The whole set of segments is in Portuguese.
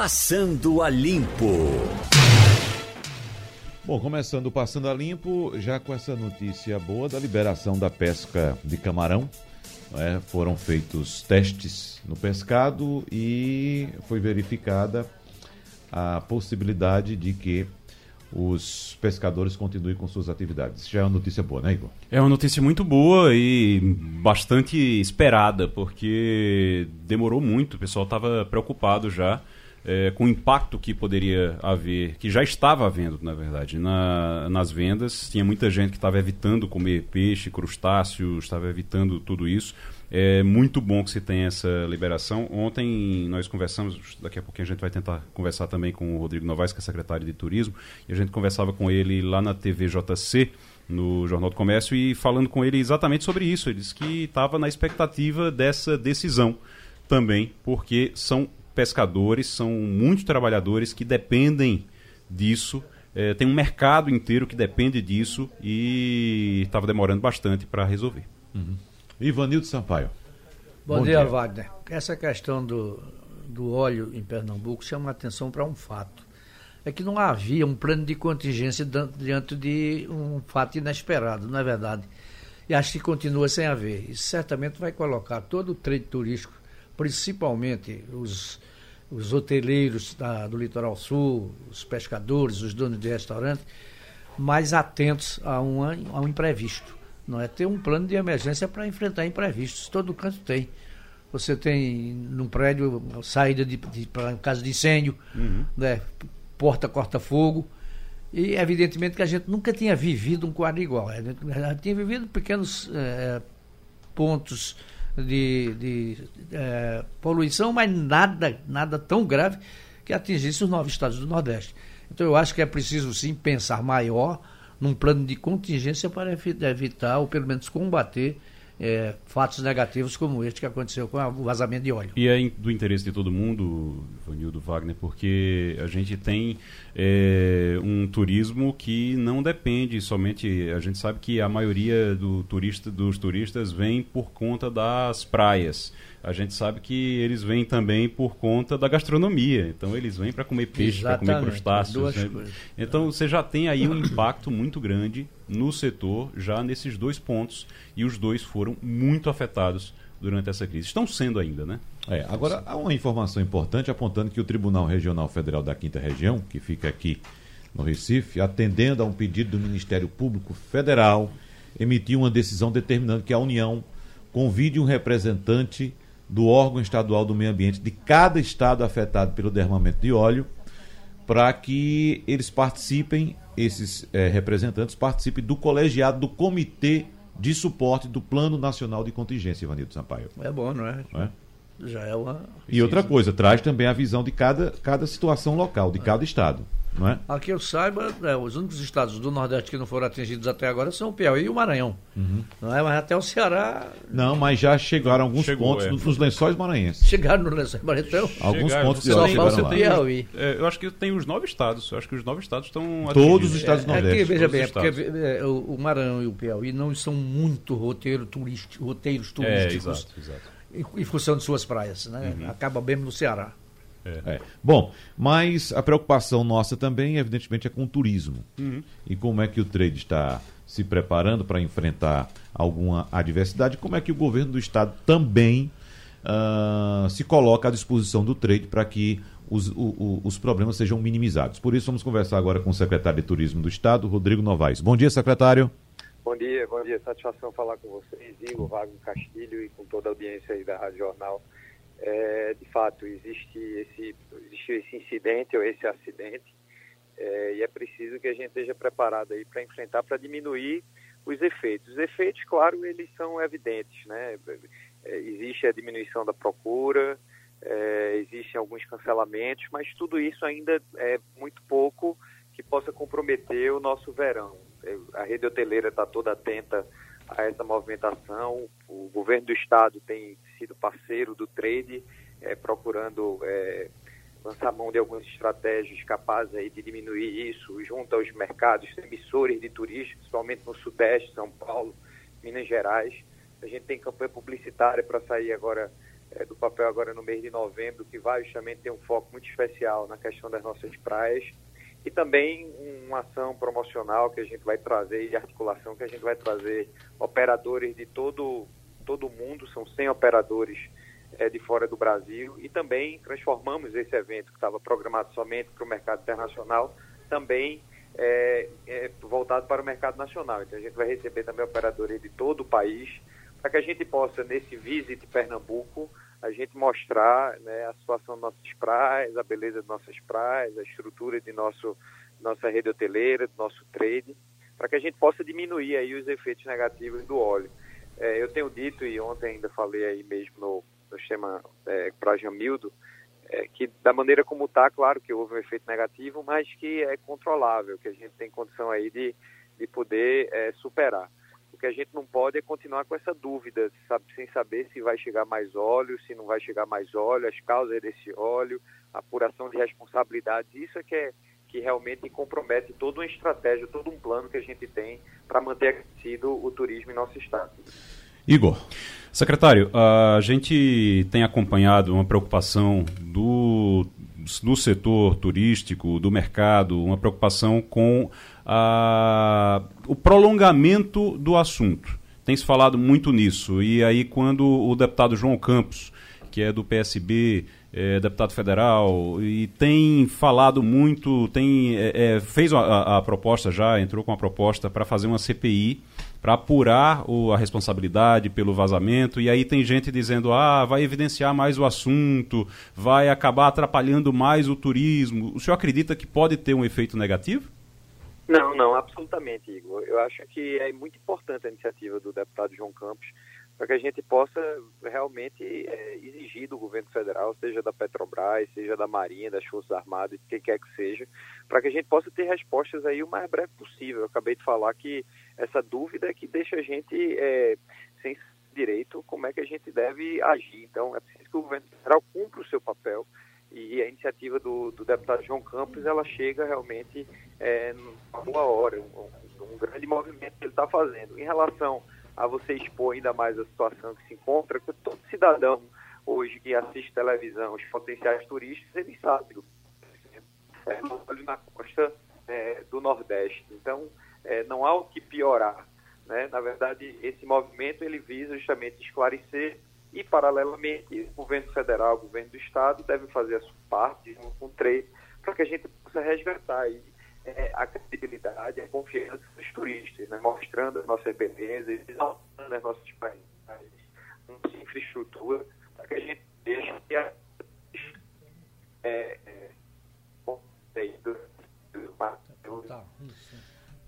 Passando a Limpo. Bom, começando Passando a Limpo, já com essa notícia boa da liberação da pesca de camarão. É, foram feitos testes no pescado e foi verificada a possibilidade de que os pescadores continuem com suas atividades. Já é uma notícia boa, né, Igor? É uma notícia muito boa e bastante esperada, porque demorou muito, o pessoal estava preocupado já é, com o impacto que poderia haver, que já estava havendo, na verdade, na, nas vendas. Tinha muita gente que estava evitando comer peixe, crustáceo, estava evitando tudo isso. É muito bom que se tenha essa liberação. Ontem nós conversamos, daqui a pouquinho a gente vai tentar conversar também com o Rodrigo Novaes, que é secretário de Turismo, e a gente conversava com ele lá na TVJC, no Jornal do Comércio, e falando com ele exatamente sobre isso. Ele disse que estava na expectativa dessa decisão também, porque são pescadores, são muitos trabalhadores que dependem disso. É, tem um mercado inteiro que depende disso e estava demorando bastante para resolver. Uhum. Ivanildo Sampaio. Bom, Bom dia, dia, Wagner. Essa questão do, do óleo em Pernambuco chama a atenção para um fato. É que não havia um plano de contingência diante de um fato inesperado, não é verdade? E acho que continua sem haver. Isso certamente vai colocar todo o trade turístico, principalmente os, os hoteleiros da, do Litoral Sul, os pescadores, os donos de restaurante, mais atentos a um, a um imprevisto não é ter um plano de emergência para enfrentar imprevistos. Todo canto tem. Você tem num prédio saída de, de para caso de incêndio, uhum. né, porta corta-fogo. E evidentemente que a gente nunca tinha vivido um quadro igual. A gente, a gente tinha vivido pequenos é, pontos de, de é, poluição, mas nada, nada tão grave que atingisse os nove estados do Nordeste. Então eu acho que é preciso sim pensar maior num plano de contingência para evitar, ou pelo menos combater, é, fatos negativos como este que aconteceu com o vazamento de óleo. E é do interesse de todo mundo, Vanildo Wagner, porque a gente tem é, um turismo que não depende somente. A gente sabe que a maioria do turista, dos turistas vem por conta das praias a gente sabe que eles vêm também por conta da gastronomia. Então eles vêm para comer peixe, para comer crustáceos. Né? Então você já tem aí um impacto muito grande no setor, já nesses dois pontos, e os dois foram muito afetados durante essa crise. Estão sendo ainda, né? É, agora há uma informação importante apontando que o Tribunal Regional Federal da Quinta Região, que fica aqui no Recife, atendendo a um pedido do Ministério Público Federal, emitiu uma decisão determinando que a União convide um representante do órgão estadual do meio ambiente de cada estado afetado pelo derramamento de óleo, para que eles participem, esses é, representantes participem do colegiado do Comitê de Suporte do Plano Nacional de Contingência, Ivanildo Sampaio. É bom, não é? Não é? Já é uma. E outra coisa, traz também a visão de cada, cada situação local, de cada estado. Não é? Aqui eu saiba, é, os únicos estados do Nordeste que não foram atingidos até agora são o Piauí e o Maranhão. Uhum. Não é? Mas até o Ceará. Não, mas já chegaram alguns Chegou, pontos é. nos lençóis maranhenses. Chegaram nos lençóis maranhenses. Então, alguns chegaram, pontos de só falta o Piauí. É, eu acho que tem os nove estados. Eu acho que os nove estados estão. Todos os estados do é, Nordeste. É que, veja bem, é porque é, o, o Maranhão e o Piauí não são muito roteiro turístico, roteiros turísticos. É, exato, exato. Em, em função de suas praias. Né? Uhum. Acaba bem no Ceará. É. É. Bom, mas a preocupação nossa também, evidentemente, é com o turismo. Uhum. E como é que o trade está se preparando para enfrentar alguma adversidade? Como é que o governo do estado também uh, se coloca à disposição do trade para que os, o, o, os problemas sejam minimizados? Por isso, vamos conversar agora com o secretário de Turismo do estado, Rodrigo Novaes. Bom dia, secretário. Bom dia, bom dia. Satisfação falar com vocês, Igor, Wagner Castilho e com toda a audiência aí da Rádio Jornal é, de fato existe esse, existe esse incidente ou esse acidente é, e é preciso que a gente esteja preparado aí para enfrentar, para diminuir os efeitos. Os efeitos, claro, eles são evidentes, né? É, existe a diminuição da procura, é, existem alguns cancelamentos, mas tudo isso ainda é muito pouco que possa comprometer o nosso verão. É, a rede hoteleira está toda atenta a essa movimentação. O governo do estado tem parceiro do trade, é, procurando é, lançar mão de algumas estratégias capazes aí de diminuir isso junto aos mercados emissores de turistas, principalmente no Sudeste, São Paulo, Minas Gerais. A gente tem campanha publicitária para sair agora é, do papel agora no mês de novembro, que vai justamente ter um foco muito especial na questão das nossas praias e também uma ação promocional que a gente vai trazer de articulação que a gente vai trazer operadores de todo todo mundo, são 100 operadores é, de fora do Brasil e também transformamos esse evento que estava programado somente para o mercado internacional também é, é, voltado para o mercado nacional. Então a gente vai receber também operadores de todo o país para que a gente possa nesse Visit Pernambuco a gente mostrar né, a situação das nossas praias, a beleza de nossas praias, a estrutura de nosso, nossa rede hoteleira, do nosso trade, para que a gente possa diminuir aí os efeitos negativos do óleo. É, eu tenho dito, e ontem ainda falei aí mesmo no, no sistema é, para Jamildo, é, que da maneira como está, claro que houve um efeito negativo, mas que é controlável, que a gente tem condição aí de, de poder é, superar. O que a gente não pode é continuar com essa dúvida, sabe, sem saber se vai chegar mais óleo, se não vai chegar mais óleo, as causas desse óleo, apuração de responsabilidades. Isso é que, é, que realmente compromete toda uma estratégia, todo um plano que a gente tem para manter aquecido o turismo em nosso estado. Igor. Secretário, a gente tem acompanhado uma preocupação do, do setor turístico, do mercado, uma preocupação com a, o prolongamento do assunto. Tem se falado muito nisso. E aí, quando o deputado João Campos, que é do PSB, é, deputado federal, e tem falado muito, tem é, é, fez a, a, proposta já, entrou com a proposta para fazer uma CPI para apurar o, a responsabilidade pelo vazamento, e aí tem gente dizendo, ah, vai evidenciar mais o assunto, vai acabar atrapalhando mais o turismo. O senhor acredita que pode ter um efeito negativo? Não, não, absolutamente, Igor. Eu acho que é muito importante a iniciativa do deputado João Campos para que a gente possa realmente é, exigir do governo federal, seja da Petrobras, seja da Marinha, das Forças Armadas, de quem quer que seja, para que a gente possa ter respostas aí o mais breve possível. Eu acabei de falar que essa dúvida é que deixa a gente é, sem direito como é que a gente deve agir. Então, é preciso que o governo federal cumpra o seu papel e a iniciativa do, do deputado João Campos, ela chega realmente é, numa boa hora, um, um grande movimento que ele está fazendo. Em relação a você expor ainda mais a situação que se encontra, que todo cidadão hoje que assiste televisão, os potenciais turistas, ele sabe do é, na costa é, do Nordeste. Então, é, não há o que piorar. Né? Na verdade, esse movimento ele visa justamente esclarecer e, paralelamente, o governo federal, o governo do Estado devem fazer a sua parte, junto com o trade, para que a gente possa resgatar aí é, a credibilidade, a confiança dos turistas, né? mostrando as nossas belezas, exaltando as nossas paisagens, nossa infraestrutura, para que a gente deixe que a é, é,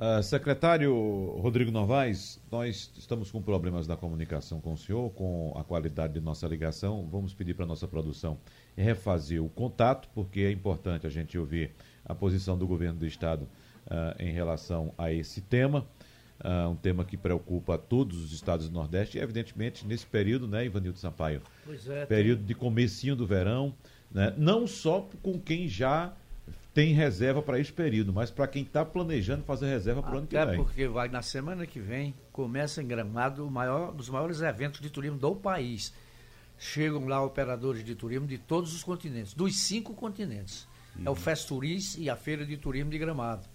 Uh, secretário Rodrigo Novaes, nós estamos com problemas na comunicação com o senhor, com a qualidade de nossa ligação. Vamos pedir para a nossa produção refazer o contato, porque é importante a gente ouvir a posição do governo do Estado uh, em relação a esse tema. Uh, um tema que preocupa todos os estados do Nordeste e, evidentemente, nesse período, né, Ivanildo Sampaio? Pois é. Período de comecinho do verão, né, não só com quem já tem reserva para esse período, mas para quem está planejando fazer reserva para o ano que vem. Até porque vai na semana que vem começa em Gramado o maior dos maiores eventos de turismo do país. Chegam lá operadores de turismo de todos os continentes, dos cinco continentes. Uhum. É o Festuris e a Feira de Turismo de Gramado.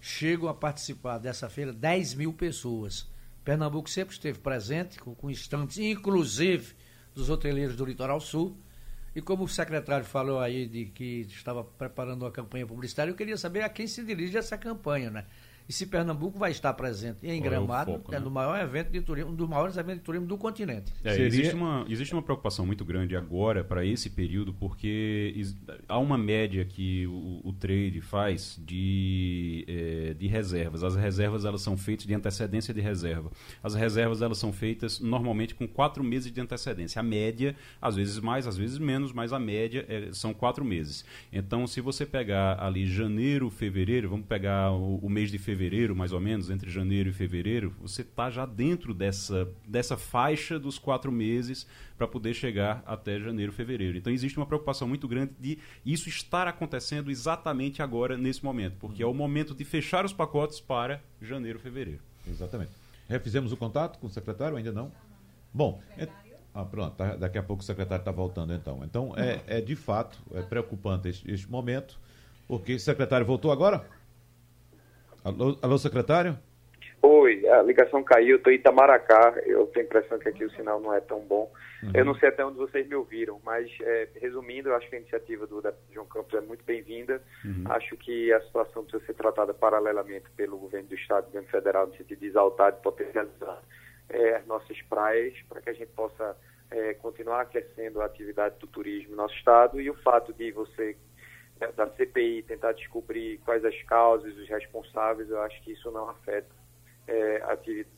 Chegam a participar dessa feira 10 mil pessoas. Pernambuco sempre esteve presente, com, com estantes, inclusive dos hoteleiros do Litoral Sul e como o secretário falou aí de que estava preparando uma campanha publicitária, eu queria saber a quem se dirige essa campanha, né? E se Pernambuco vai estar presente em Gramado, é, foco, é né? no maior evento de turismo, um dos maiores eventos de turismo do continente. É, Seria... existe, uma, existe uma preocupação muito grande agora para esse período, porque há uma média que o, o trade faz de, é, de reservas. As reservas elas são feitas de antecedência de reserva. As reservas elas são feitas normalmente com quatro meses de antecedência. A média, às vezes mais, às vezes menos, mas a média é, são quatro meses. Então, se você pegar ali janeiro, fevereiro, vamos pegar o, o mês de fevereiro fevereiro, mais ou menos, entre janeiro e fevereiro, você está já dentro dessa, dessa faixa dos quatro meses para poder chegar até janeiro, fevereiro. Então existe uma preocupação muito grande de isso estar acontecendo exatamente agora, nesse momento, porque é o momento de fechar os pacotes para janeiro, fevereiro. Exatamente. Refizemos o contato com o secretário? Ainda não? Bom, Ah, pronto, tá, daqui a pouco o secretário está voltando então. Então, é, é de fato, é preocupante este, este momento, porque o secretário voltou agora? Alô, alô secretário? Oi, a ligação caiu, estou em Itamaracá, eu tenho a impressão que aqui o sinal não é tão bom. Uhum. Eu não sei até onde vocês me ouviram, mas é, resumindo, eu acho que a iniciativa do João Campos é muito bem-vinda. Uhum. Acho que a situação precisa ser tratada paralelamente pelo governo do Estado e governo federal, no sentido de exaltar e potencializar é, as nossas praias, para que a gente possa é, continuar aquecendo a atividade do turismo no nosso Estado. E o fato de você da CPI tentar descobrir quais as causas, os responsáveis, eu acho que isso não afeta é, a atividade.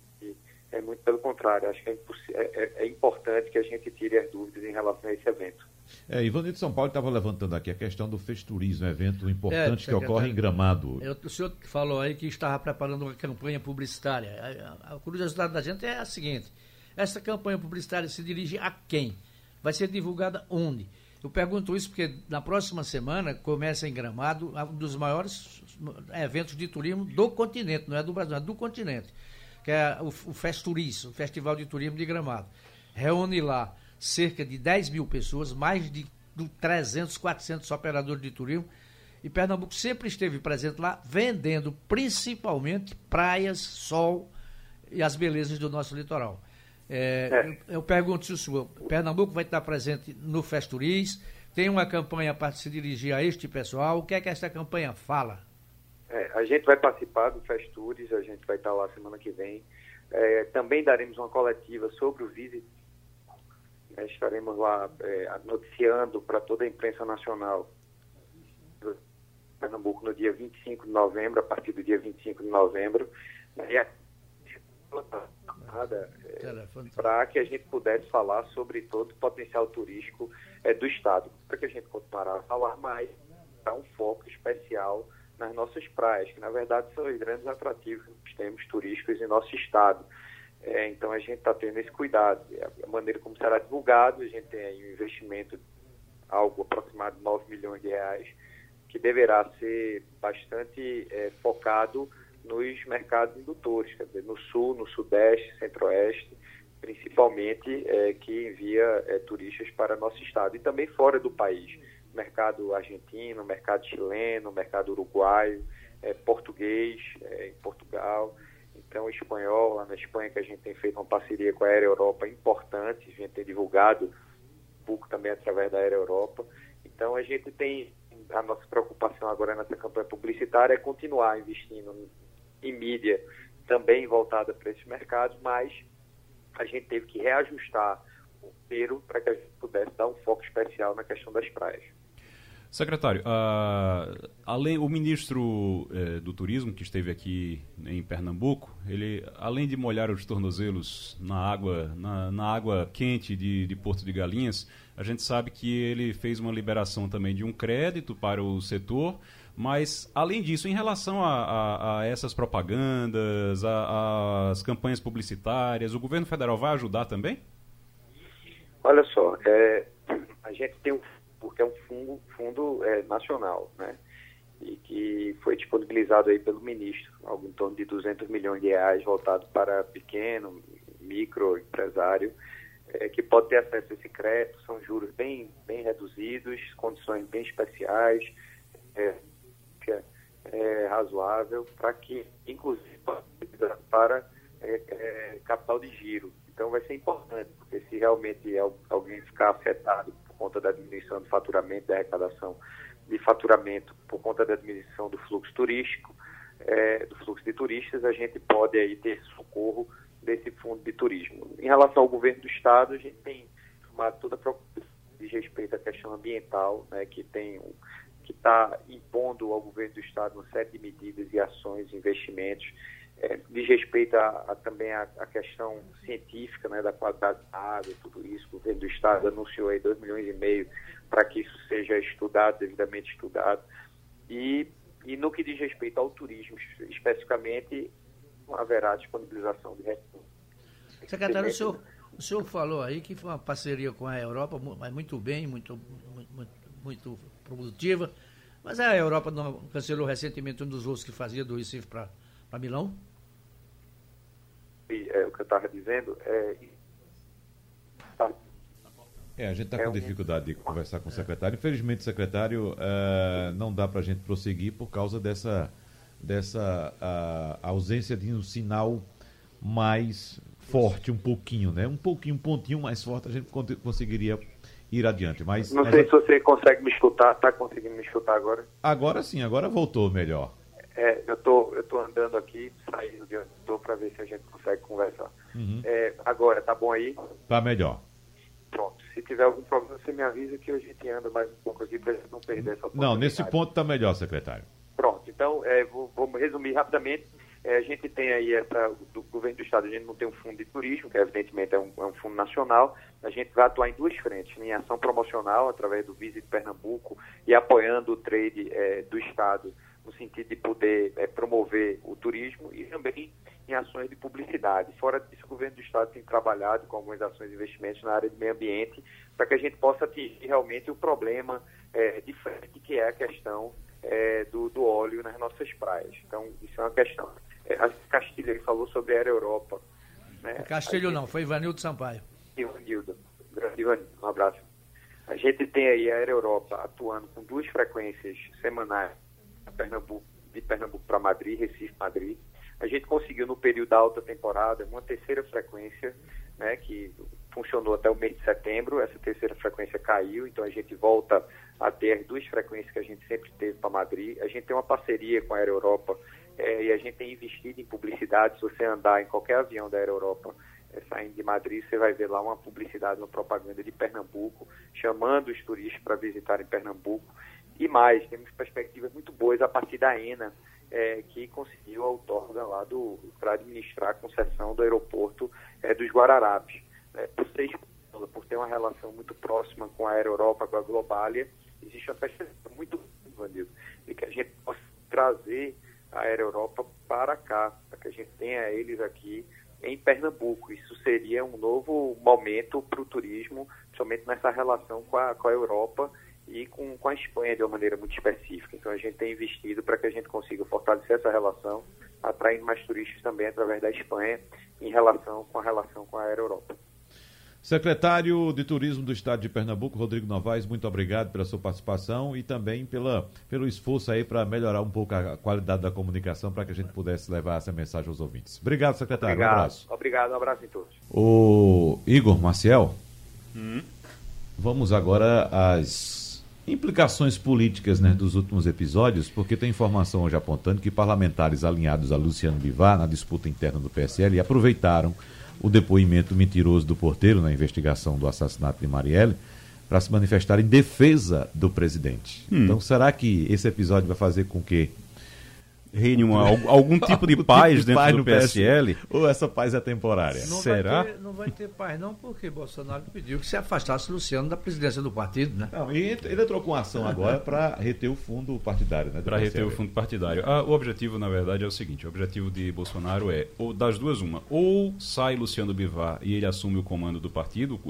É muito pelo contrário, acho que é, é, é, é, importante que a gente tire as dúvidas em relação a esse evento. É, Ivanildo de São Paulo estava levantando aqui a questão do Festurismo, um evento importante é, que ocorre em Gramado. Eu, o senhor falou aí que estava preparando uma campanha publicitária. A, a, a curiosidade da gente é a seguinte: essa campanha publicitária se dirige a quem? Vai ser divulgada onde? Eu pergunto isso porque na próxima semana começa em Gramado um dos maiores eventos de turismo do continente, não é do Brasil, é do continente, que é o, o Festurismo, o Festival de Turismo de Gramado. Reúne lá cerca de 10 mil pessoas, mais de 300, 400 operadores de turismo, e Pernambuco sempre esteve presente lá, vendendo principalmente praias, sol e as belezas do nosso litoral. É, é. Eu, eu, pergunto se o senhor, Pernambuco vai estar presente no Festuris, tem uma campanha para se dirigir a este pessoal, o que é que esta campanha fala? É, a gente vai participar do Festuris, a gente vai estar lá semana que vem. É, também daremos uma coletiva sobre o Visit. É, estaremos lá é, noticiando para toda a imprensa nacional Pernambuco no dia 25 de novembro, a partir do dia 25 de novembro. E a é, para que a gente pudesse falar sobre todo o potencial turístico é, do Estado. Para que a gente continuar a falar mais, dar um foco especial nas nossas praias, que na verdade são os grandes atrativos que nós temos turísticos em nosso Estado. É, então a gente está tendo esse cuidado. A maneira como será divulgado, a gente tem aí um investimento algo aproximado de 9 milhões de reais, que deverá ser bastante é, focado nos mercados indutores, quer dizer, no sul, no sudeste, centro-oeste, principalmente é, que envia é, turistas para nosso estado. E também fora do país, mercado argentino, mercado chileno, mercado uruguaio, é, português é, em Portugal, então espanhol lá na Espanha que a gente tem feito uma parceria com a Aero Europa importante, a gente tem divulgado um pouco também através da Aero Europa, então a gente tem a nossa preocupação agora nessa campanha publicitária é continuar investindo em mídia também voltada para esses mercados, mas a gente teve que reajustar o roteiro para que a gente pudesse dar um foco especial na questão das praias. Secretário, uh, além o ministro eh, do Turismo que esteve aqui em Pernambuco, ele além de molhar os tornozelos na água na, na água quente de, de Porto de Galinhas, a gente sabe que ele fez uma liberação também de um crédito para o setor mas, além disso, em relação a, a, a essas propagandas, às campanhas publicitárias, o governo federal vai ajudar também? Olha só, é, a gente tem um, porque é um fundo, fundo é, nacional, né? E que foi disponibilizado aí pelo ministro, algo em torno de 200 milhões de reais voltado para pequeno, micro empresário, é, que pode ter acesso a esse crédito, são juros bem, bem reduzidos, condições bem especiais, é, é, razoável para que, inclusive, para é, é, capital de giro. Então vai ser importante, porque se realmente alguém ficar afetado por conta da diminuição do faturamento, da arrecadação de faturamento por conta da diminuição do fluxo turístico, é, do fluxo de turistas, a gente pode aí ter socorro desse fundo de turismo. Em relação ao governo do estado, a gente tem tomado toda a preocupação de respeito à questão ambiental, né, que tem um, que está impondo ao governo do Estado uma série de medidas e ações, investimentos, é, diz respeito a, a também a, questão científica né, da qualidade da água, tudo isso. O governo do Estado anunciou aí 2 milhões e meio para que isso seja estudado, devidamente estudado. E, e no que diz respeito ao turismo, especificamente, haverá disponibilização de recursos. Secretário, o senhor, o senhor falou aí que foi uma parceria com a Europa, mas muito bem, muito, muito, muito produtiva. Mas a Europa não cancelou recentemente um dos voos que fazia do Recife para Milão? E, é, o que eu estava dizendo é É, a gente está com dificuldade de conversar com o secretário. Infelizmente, secretário, uh, não dá para a gente prosseguir por causa dessa, dessa uh, ausência de um sinal mais forte, um pouquinho, né? Um pouquinho, um pontinho mais forte, a gente conseguiria ir adiante. Mas, não sei se você consegue me escutar, está conseguindo me escutar agora? Agora sim, agora voltou melhor. É, eu tô, eu tô andando aqui, saindo de onde estou para ver se a gente consegue conversar. Uhum. É, agora, tá bom aí? Tá melhor. Pronto. Se tiver algum problema, você me avisa que a gente anda mais um pouco aqui para não perder essa oportunidade. Não, nesse ponto está melhor, secretário. Pronto. Então, é, vou, vou resumir rapidamente. É, a gente tem aí essa, do governo do estado, a gente não tem um fundo de turismo, que evidentemente é um, é um fundo nacional. A gente vai atuar em duas frentes, em ação promocional, através do Visit Pernambuco e apoiando o trade é, do estado no sentido de poder é, promover o turismo e também em ações de publicidade. Fora disso, o governo do estado tem trabalhado com algumas ações de investimentos na área de meio ambiente para que a gente possa atingir realmente o problema é, de frente, que é a questão é, do, do, óleo nas nossas praias. Então, isso é uma questão. É, a Castilho ele falou sobre a Aero Europa. Né? Castilho gente... não, foi Ivanildo Sampaio. Ivanildo, grande Ivanildo, um abraço. A gente tem aí a Aero Europa atuando com duas frequências semanais Pernambuco, de Pernambuco para Madrid, Recife, Madrid. A gente conseguiu no período da alta temporada uma terceira frequência, né, que funcionou até o mês de setembro. Essa terceira frequência caiu, então a gente volta a ter as duas frequências que a gente sempre teve para Madrid. A gente tem uma parceria com a Aero Europa é, e a gente tem investido em publicidade. Se você andar em qualquer avião da Aero Europa é, saindo de Madrid, você vai ver lá uma publicidade, uma propaganda de Pernambuco, chamando os turistas para visitarem Pernambuco. E mais, temos perspectivas muito boas a partir da ENA, é, que conseguiu a outorga lá para administrar a concessão do aeroporto é, dos Guararapes. É, por, ser, por ter uma relação muito próxima com a Aero Europa, com a Globalia, existe uma perspectiva muito grande de que a gente possa trazer a Aero Europa para cá, para que a gente tenha eles aqui em Pernambuco. Isso seria um novo momento para o turismo, principalmente nessa relação com a, com a Europa e com, com a Espanha de uma maneira muito específica. Então a gente tem investido para que a gente consiga fortalecer essa relação, atraindo mais turistas também através da Espanha em relação com a relação com a Aero Europa. Secretário de Turismo do Estado de Pernambuco, Rodrigo Novaes, muito obrigado pela sua participação e também pela, pelo esforço aí para melhorar um pouco a qualidade da comunicação para que a gente pudesse levar essa mensagem aos ouvintes. Obrigado, secretário. Obrigado. Um abraço. Obrigado, um abraço em todos. O Igor Maciel, hum? vamos agora às implicações políticas né, dos últimos episódios, porque tem informação hoje apontando que parlamentares alinhados a Luciano Bivar na disputa interna do PSL aproveitaram o depoimento mentiroso do porteiro na investigação do assassinato de Marielle para se manifestar em defesa do presidente. Hum. Então, será que esse episódio vai fazer com que reine uma, algum tipo de paz tipo de dentro paz do PSL. PS... Ou essa paz é temporária? Não Será? Vai ter, não vai ter paz não, porque Bolsonaro pediu que se afastasse Luciano da presidência do partido, né? Não, e ele entrou com ação agora para reter o fundo partidário, né? Para reter o fundo partidário. Ah, o objetivo, na verdade, é o seguinte, o objetivo de Bolsonaro é, ou das duas uma, ou sai Luciano Bivar e ele assume o comando do partido,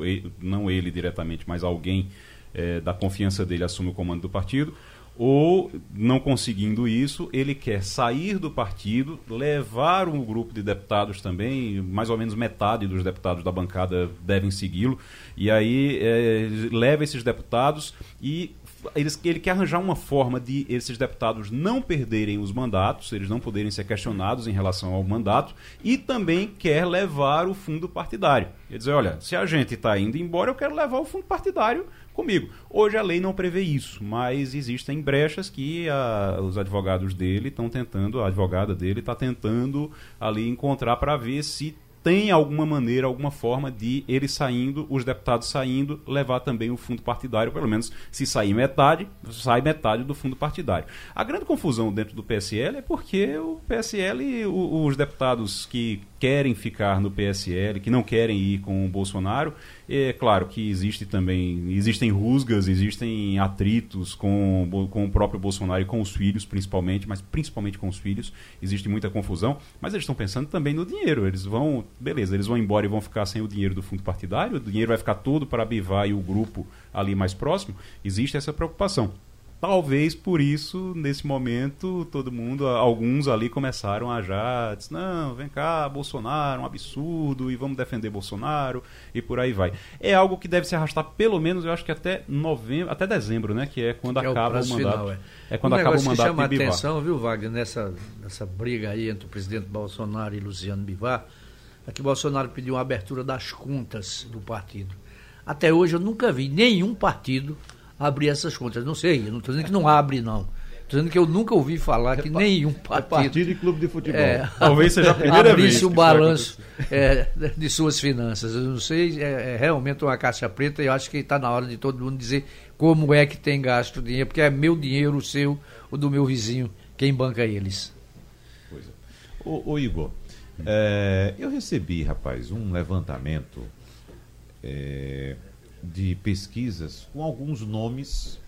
não ele diretamente, mas alguém é, da confiança dele assume o comando do partido, ou, não conseguindo isso, ele quer sair do partido, levar um grupo de deputados também, mais ou menos metade dos deputados da bancada devem segui-lo, e aí é, leva esses deputados e eles, ele quer arranjar uma forma de esses deputados não perderem os mandatos, eles não poderem ser questionados em relação ao mandato, e também quer levar o fundo partidário. Quer dizer, olha, se a gente está indo embora, eu quero levar o fundo partidário comigo. Hoje a lei não prevê isso, mas existem brechas que a, os advogados dele estão tentando, a advogada dele está tentando ali encontrar para ver se tem alguma maneira, alguma forma de ele saindo, os deputados saindo, levar também o fundo partidário, pelo menos se sair metade, sai metade do fundo partidário. A grande confusão dentro do PSL é porque o PSL, os deputados que querem ficar no PSL, que não querem ir com o Bolsonaro. É claro que existe também, existem rusgas, existem atritos com, com o próprio Bolsonaro e com os filhos, principalmente, mas principalmente com os filhos, existe muita confusão, mas eles estão pensando também no dinheiro. Eles vão, beleza, eles vão embora e vão ficar sem o dinheiro do fundo partidário, o dinheiro vai ficar todo para Bivar e o grupo ali mais próximo. Existe essa preocupação. Talvez por isso, nesse momento, todo mundo, alguns ali começaram a já, disse, não, vem cá, Bolsonaro, um absurdo, e vamos defender Bolsonaro, e por aí vai. É algo que deve se arrastar pelo menos, eu acho que até novembro, até dezembro, né, que é quando que acaba é o, o, mandato. Final, é. é. quando um acaba o mandato que chama a atenção, viu, Wagner, nessa, nessa briga aí entre o presidente Bolsonaro e Luciano Bivar, é que Bolsonaro pediu uma abertura das contas do partido. Até hoje eu nunca vi nenhum partido abrir essas contas. Não sei, eu não estou dizendo que não abre, não. Estou dizendo que eu nunca ouvi falar que nenhum partido. É partido e clube de futebol. É, Talvez seja a primeira abrisse vez. o balanço é, de suas finanças. Eu não sei, é, é realmente uma caixa preta e eu acho que está na hora de todo mundo dizer como é que tem gasto o dinheiro, porque é meu dinheiro, o seu, o do meu vizinho, quem banca eles. Pois é. Ô, ô Igor, é, eu recebi, rapaz, um levantamento é, de pesquisas com alguns nomes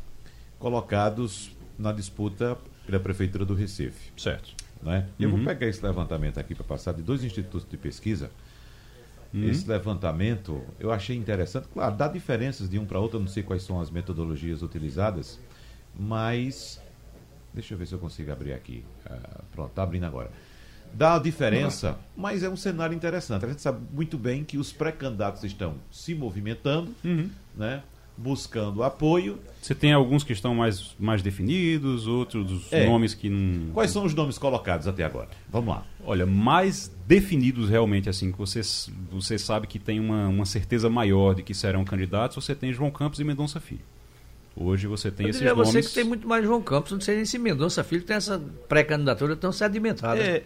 colocados na disputa pela Prefeitura do Recife. Certo. Né? Uhum. Eu vou uhum. pegar esse levantamento aqui para passar de dois institutos de pesquisa. Uhum. Esse levantamento eu achei interessante. Claro, dá diferenças de um para outro, eu não sei quais são as metodologias utilizadas, mas. Deixa eu ver se eu consigo abrir aqui. Uh, pronto, está abrindo agora dá a diferença, mas é um cenário interessante. A gente sabe muito bem que os pré-candidatos estão se movimentando, uhum. né? buscando apoio. Você tem alguns que estão mais, mais definidos, outros é. nomes que não. Quais são os nomes colocados até agora? Vamos lá. Olha, mais definidos realmente, assim, que você, você sabe que tem uma, uma certeza maior de que serão candidatos, você tem João Campos e Mendonça Filho. Hoje você tem eu esses nomes... você que tem muito mais João Campos, não sei nem se Mendonça Filho tem essa pré-candidatura tão sedimentada. É,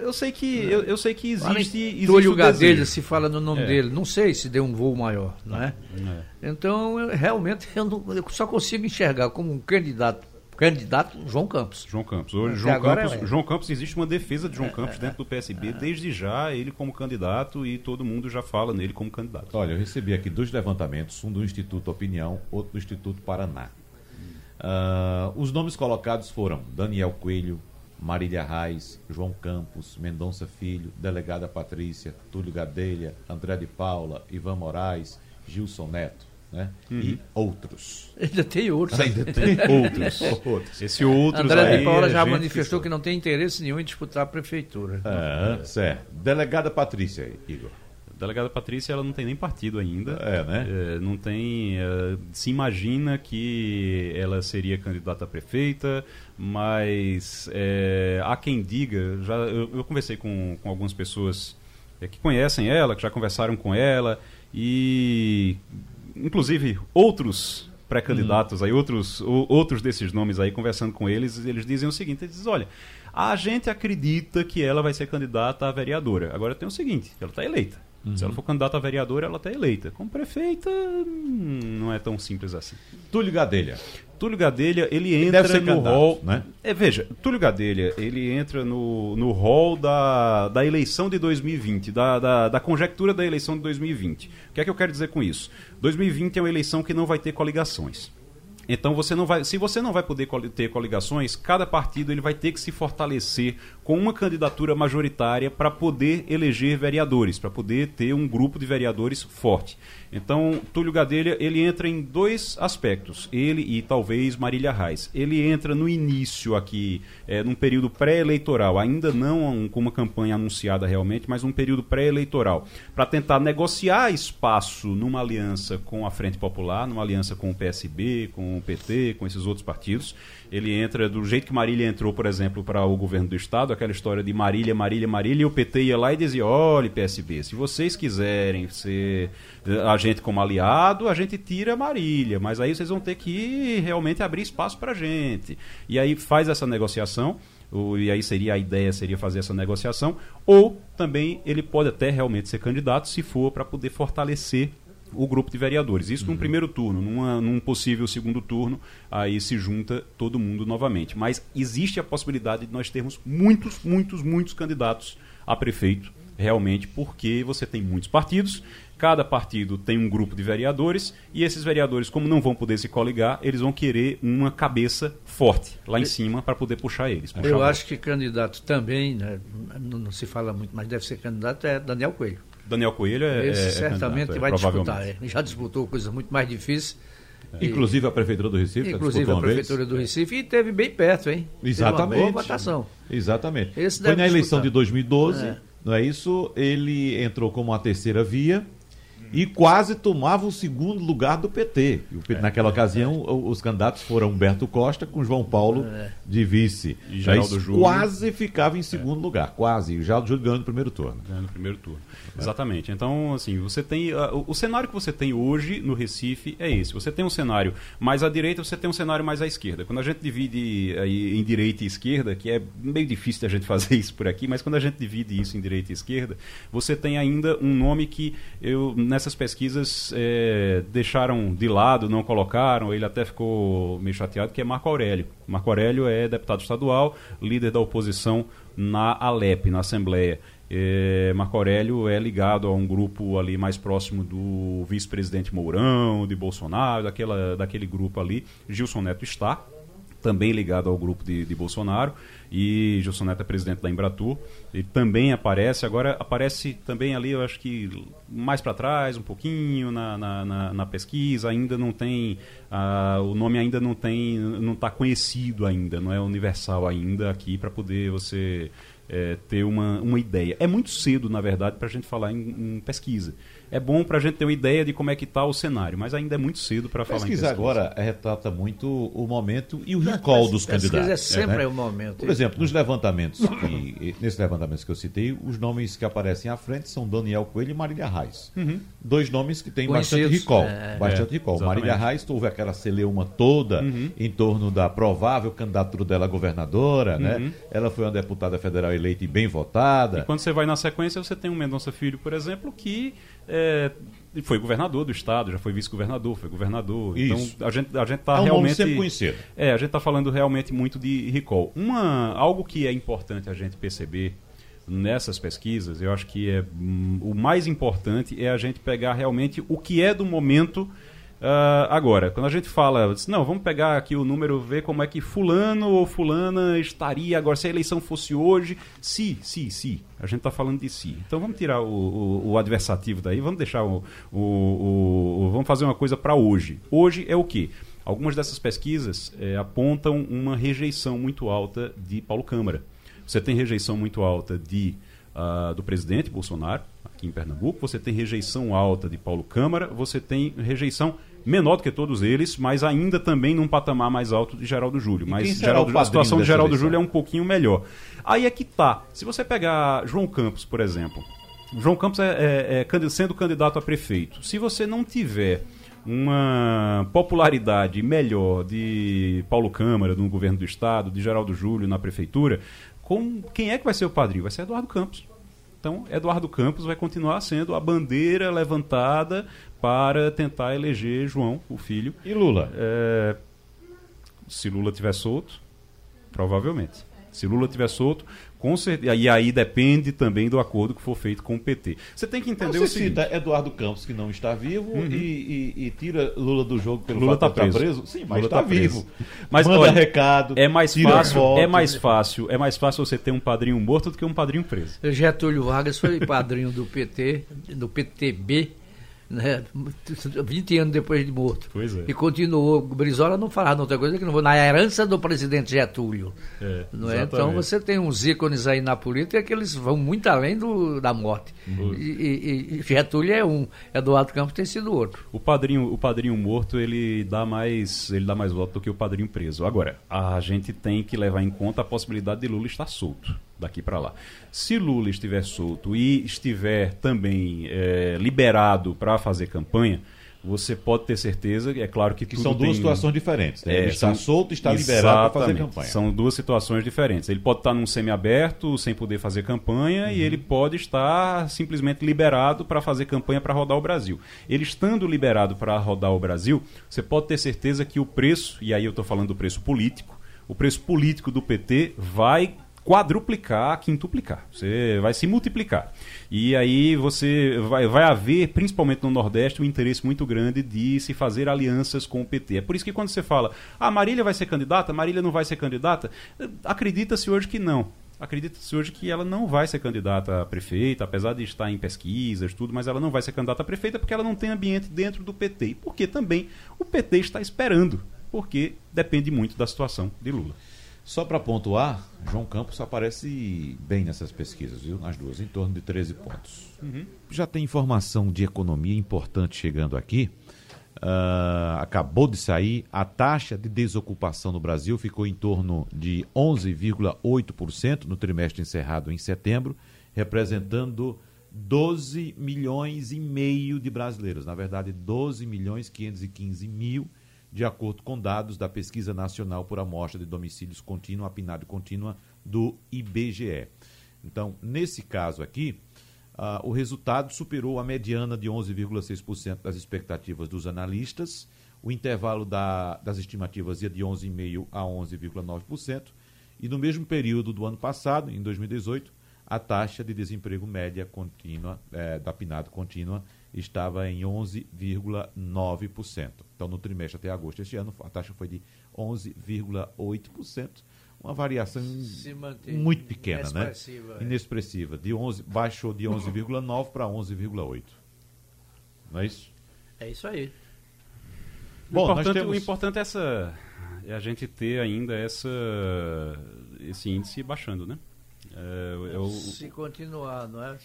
eu sei que eu, eu sei que existe, existe Túlio Gadelha se fala no nome é. dele, não sei se deu um voo maior, não é? é. Então, eu, realmente eu, não, eu só consigo enxergar como um candidato candidato João Campos. João Campos. Hoje, João Campos, é. João Campos, existe uma defesa de João é, Campos dentro do PSB, é. desde já, ele como candidato e todo mundo já fala nele como candidato. Olha, eu recebi aqui dois levantamentos, um do Instituto Opinião, outro do Instituto Paraná. Uh, os nomes colocados foram Daniel Coelho, Marília Reis, João Campos, Mendonça Filho, Delegada Patrícia, Túlio Gadelha, André de Paula, Ivan Moraes, Gilson Neto né? Uhum. E outros. Ainda tem outros. Ainda tem outros. outros. Esse outros André aí, de Paula já manifestou que, que, não tem interesse nenhum em disputar a prefeitura. É, certo. Delegada Patrícia, Igor. delegada Patrícia ela não tem nem partido ainda. É, né? É, não tem. É, se imagina que ela seria candidata a prefeita, mas é, há quem diga. Já, eu, eu conversei com, com algumas pessoas é, que conhecem ela, que já conversaram com ela, e inclusive outros pré-candidatos, hum. aí outros, outros desses nomes aí, conversando com eles, eles dizem o seguinte, eles dizem, olha, a gente acredita que ela vai ser candidata a vereadora. Agora tem o seguinte, ela está eleita. Uhum. Se ela for candidata a vereadora, ela está eleita. Como prefeita, hum, não é tão simples assim. Túlio Gadelha. Túlio Gadelha, ele entra ele no rol. Né? É, veja, Túlio Gadelha, ele entra no, no rol da, da eleição de 2020, da, da, da conjectura da eleição de 2020. O que é que eu quero dizer com isso? 2020 é uma eleição que não vai ter coligações. Então você não vai, se você não vai poder ter coligações, cada partido ele vai ter que se fortalecer com uma candidatura majoritária para poder eleger vereadores, para poder ter um grupo de vereadores forte. Então, Túlio Gadelha, ele entra em dois aspectos, ele e talvez Marília Reis. Ele entra no início aqui, é, num período pré-eleitoral, ainda não com uma campanha anunciada realmente, mas um período pré-eleitoral, para tentar negociar espaço numa aliança com a Frente Popular, numa aliança com o PSB, com o PT, com esses outros partidos. Ele entra do jeito que Marília entrou, por exemplo, para o governo do Estado, aquela história de Marília, Marília, Marília, e o PT ia lá e dizia, olha, PSB, se vocês quiserem ser a gente como aliado, a gente tira Marília, mas aí vocês vão ter que realmente abrir espaço para a gente. E aí faz essa negociação, e aí seria a ideia seria fazer essa negociação, ou também ele pode até realmente ser candidato se for para poder fortalecer o grupo de vereadores. Isso uhum. num primeiro turno, numa, num possível segundo turno, aí se junta todo mundo novamente. Mas existe a possibilidade de nós termos muitos, muitos, muitos candidatos a prefeito, realmente, porque você tem muitos partidos Cada partido tem um grupo de vereadores e esses vereadores, como não vão poder se coligar, eles vão querer uma cabeça forte lá em cima para poder puxar eles. Puxar Eu acho que candidato também, né, não, não, se fala muito, mas deve ser candidato, é Daniel Coelho. Daniel Coelho é. Esse é, certamente é vai disputar. É. Já disputou coisas muito mais difíceis Inclusive a Prefeitura do Recife. Inclusive a Prefeitura do Recife e teve bem perto, hein? Exatamente. Teve uma boa votação. Exatamente. Esse Foi na eleição de 2012, é. não é isso? Ele entrou como a terceira via e quase tomava o segundo lugar do PT. PT é, naquela ocasião, os candidatos foram Humberto Costa com João Paulo é. de vice. E Geraldo Júlio. Quase ficava em segundo é. lugar, quase. E o Geraldo Júlio ganhou no primeiro turno. Ganhou no primeiro turno. Exatamente. Então, assim, você tem. Uh, o, cenário que você tem hoje no Recife é esse. Você tem um cenário mais à direita, você tem um cenário mais à esquerda. Quando a gente divide aí em direita e esquerda, que é meio difícil a gente fazer isso por aqui, mas quando a gente divide isso em direita e esquerda, você tem ainda um nome que eu, nessas pesquisas, é, deixaram de lado, não colocaram, ele até ficou meio chateado, que é Marco Aurélio. Marco Aurélio é deputado estadual, líder da oposição na Alep, na Assembleia. É, Marco Aurélio é ligado a um grupo ali mais próximo do vice-presidente Mourão, de Bolsonaro, daquela, daquele grupo ali. Gilson Neto está, também ligado ao grupo de, de Bolsonaro, e Gilson Neto é presidente da Embratur. Ele também aparece, agora aparece também ali, eu acho que mais para trás, um pouquinho na, na, na, na, pesquisa, ainda não tem, uh, o nome ainda não tem, não está conhecido ainda, não é universal ainda aqui para poder você é, ter uma, uma ideia. É muito cedo, na verdade, para a gente falar em, em pesquisa é bom para a gente ter uma ideia de como é que está o cenário, mas ainda é muito cedo para falar em pesquisa. agora retrata muito o momento e o recall dos candidatos. É sempre né? o momento. Por exemplo, nos levantamentos, que, nesses levantamentos que eu citei, os nomes que aparecem à frente são Daniel Coelho e Marília Reis. Uhum. Dois nomes que têm bastante recall. É, bastante é, recall. Exatamente. Marília Reis, houve aquela celeuma toda uhum. em torno da provável candidatura dela a governadora, né? uhum. né? Ela foi uma deputada federal eleita e bem votada. E quando você vai na sequência, você tem um Mendonça Filho, por exemplo, que é, foi governador do estado, já foi vice-governador, foi governador. Isso. Então a gente a gente está é um realmente sempre conhecido. É, a gente está falando realmente muito de recall. Uma algo que é importante a gente perceber nessas pesquisas, eu acho que é hum, o mais importante é a gente pegar realmente o que é do momento Uh, agora, quando a gente fala, não, vamos pegar aqui o número, ver como é que fulano ou fulana estaria agora, se a eleição fosse hoje, se, se, se. A gente está falando de si. Então vamos tirar o, o, o, adversativo daí, vamos deixar o. o, vamos fazer uma coisa para hoje. Hoje é o quê? Algumas dessas pesquisas é, apontam uma rejeição muito alta de Paulo Câmara. Você tem rejeição muito alta de, uh, do presidente Bolsonaro, aqui em Pernambuco, você tem rejeição alta de Paulo Câmara, você tem rejeição menor do que todos eles, mas ainda também num patamar mais alto de Geraldo Júlio. E mas Geraldo, a situação de Geraldo eleição? Júlio é um pouquinho melhor. Aí é que tá. Se você pegar João Campos, por exemplo, João Campos é, é, é sendo candidato a prefeito. Se você não tiver uma popularidade melhor de Paulo Câmara no governo do estado, de Geraldo Júlio na prefeitura, com quem é que vai ser o padrinho? Vai ser Eduardo Campos. Então, Eduardo Campos vai continuar sendo a bandeira levantada para tentar eleger João, o filho. E Lula? É, se Lula tiver solto, provavelmente. Se Lula tiver solto, com certeza, e aí depende também do acordo que for feito com o PT. Você tem que entender Você o seguinte. cita Eduardo Campos, que não está vivo, uhum. e, e, e, tira Lula do jogo pelo Lula fato tá preso. preso. Sim, mas está tá vivo. Mas Manda olha, recado. É mais fácil, é mais fácil, é mais fácil você ter um padrinho morto do que um padrinho preso. Getúlio Vargas foi padrinho do PT, do PTB né? 20 anos depois de morto. Pois é. E continuou. Brizola não falava outra coisa que não vou. Na herança do presidente Getúlio. É, não é? Então você tem uns ícones aí na política que eles vão muito além do, da morte. Uhum. E, e, Getúlio é um, Eduardo Campos tem sido outro. O padrinho, o padrinho morto ele dá mais ele dá mais voto do que o padrinho preso. Agora, a gente tem que levar em conta a possibilidade de Lula estar solto daqui para lá. Se Lula estiver solto e estiver também é, liberado para fazer campanha, você pode ter certeza, é claro que, que são duas tem... situações diferentes. Né? É, ele está solto e está liberado para fazer campanha. São duas situações diferentes. Ele pode estar num semiaberto, sem poder fazer campanha, uhum. e ele pode estar simplesmente liberado para fazer campanha para rodar o Brasil. Ele estando liberado para rodar o Brasil, você pode ter certeza que o preço, e aí eu estou falando do preço político, o preço político do PT vai quadruplicar, quintuplicar. Você vai se multiplicar. E aí você vai, vai haver, principalmente no Nordeste, um interesse muito grande de se fazer alianças com o PT. É por isso que quando você fala, ah, Marília vai ser candidata, Marília não vai ser candidata, acredita-se hoje que não acredita-se hoje que ela não vai ser candidata a prefeita, apesar de estar em pesquisas, tudo, mas ela não vai ser candidata a prefeita porque ela não tem ambiente dentro do PT. E porque também o PT está esperando, porque depende muito da situação de Lula. Só para pontuar, João Campos aparece bem nessas pesquisas, viu? Nas duas, em torno de 13 pontos. Uhum. Já tem informação de economia importante chegando aqui. Uh, acabou de sair, a taxa de desocupação no Brasil ficou em torno de 11,8% no trimestre encerrado em setembro, representando 12 milhões e meio de brasileiros. Na verdade, 12 milhões 515 mil, de acordo com dados da Pesquisa Nacional por Amostra de Domicílios Contínua, a PNAD contínua do IBGE. Então, nesse caso aqui, Uh, o resultado superou a mediana de 11,6% das expectativas dos analistas. O intervalo da, das estimativas ia de 11,5% a 11,9%. E no mesmo período do ano passado, em 2018, a taxa de desemprego média contínua, eh, da PNAD contínua estava em 11,9%. Então, no trimestre até agosto deste ano, a taxa foi de 11,8% uma variação muito pequena, né? É. Inexpressiva. De 11, baixou de 11,9 para 11,8. Não é isso? É isso aí. Bom, o importante, temos... o importante é, essa, é a gente ter ainda essa, esse índice baixando, né? É, eu... Se continuar, não é?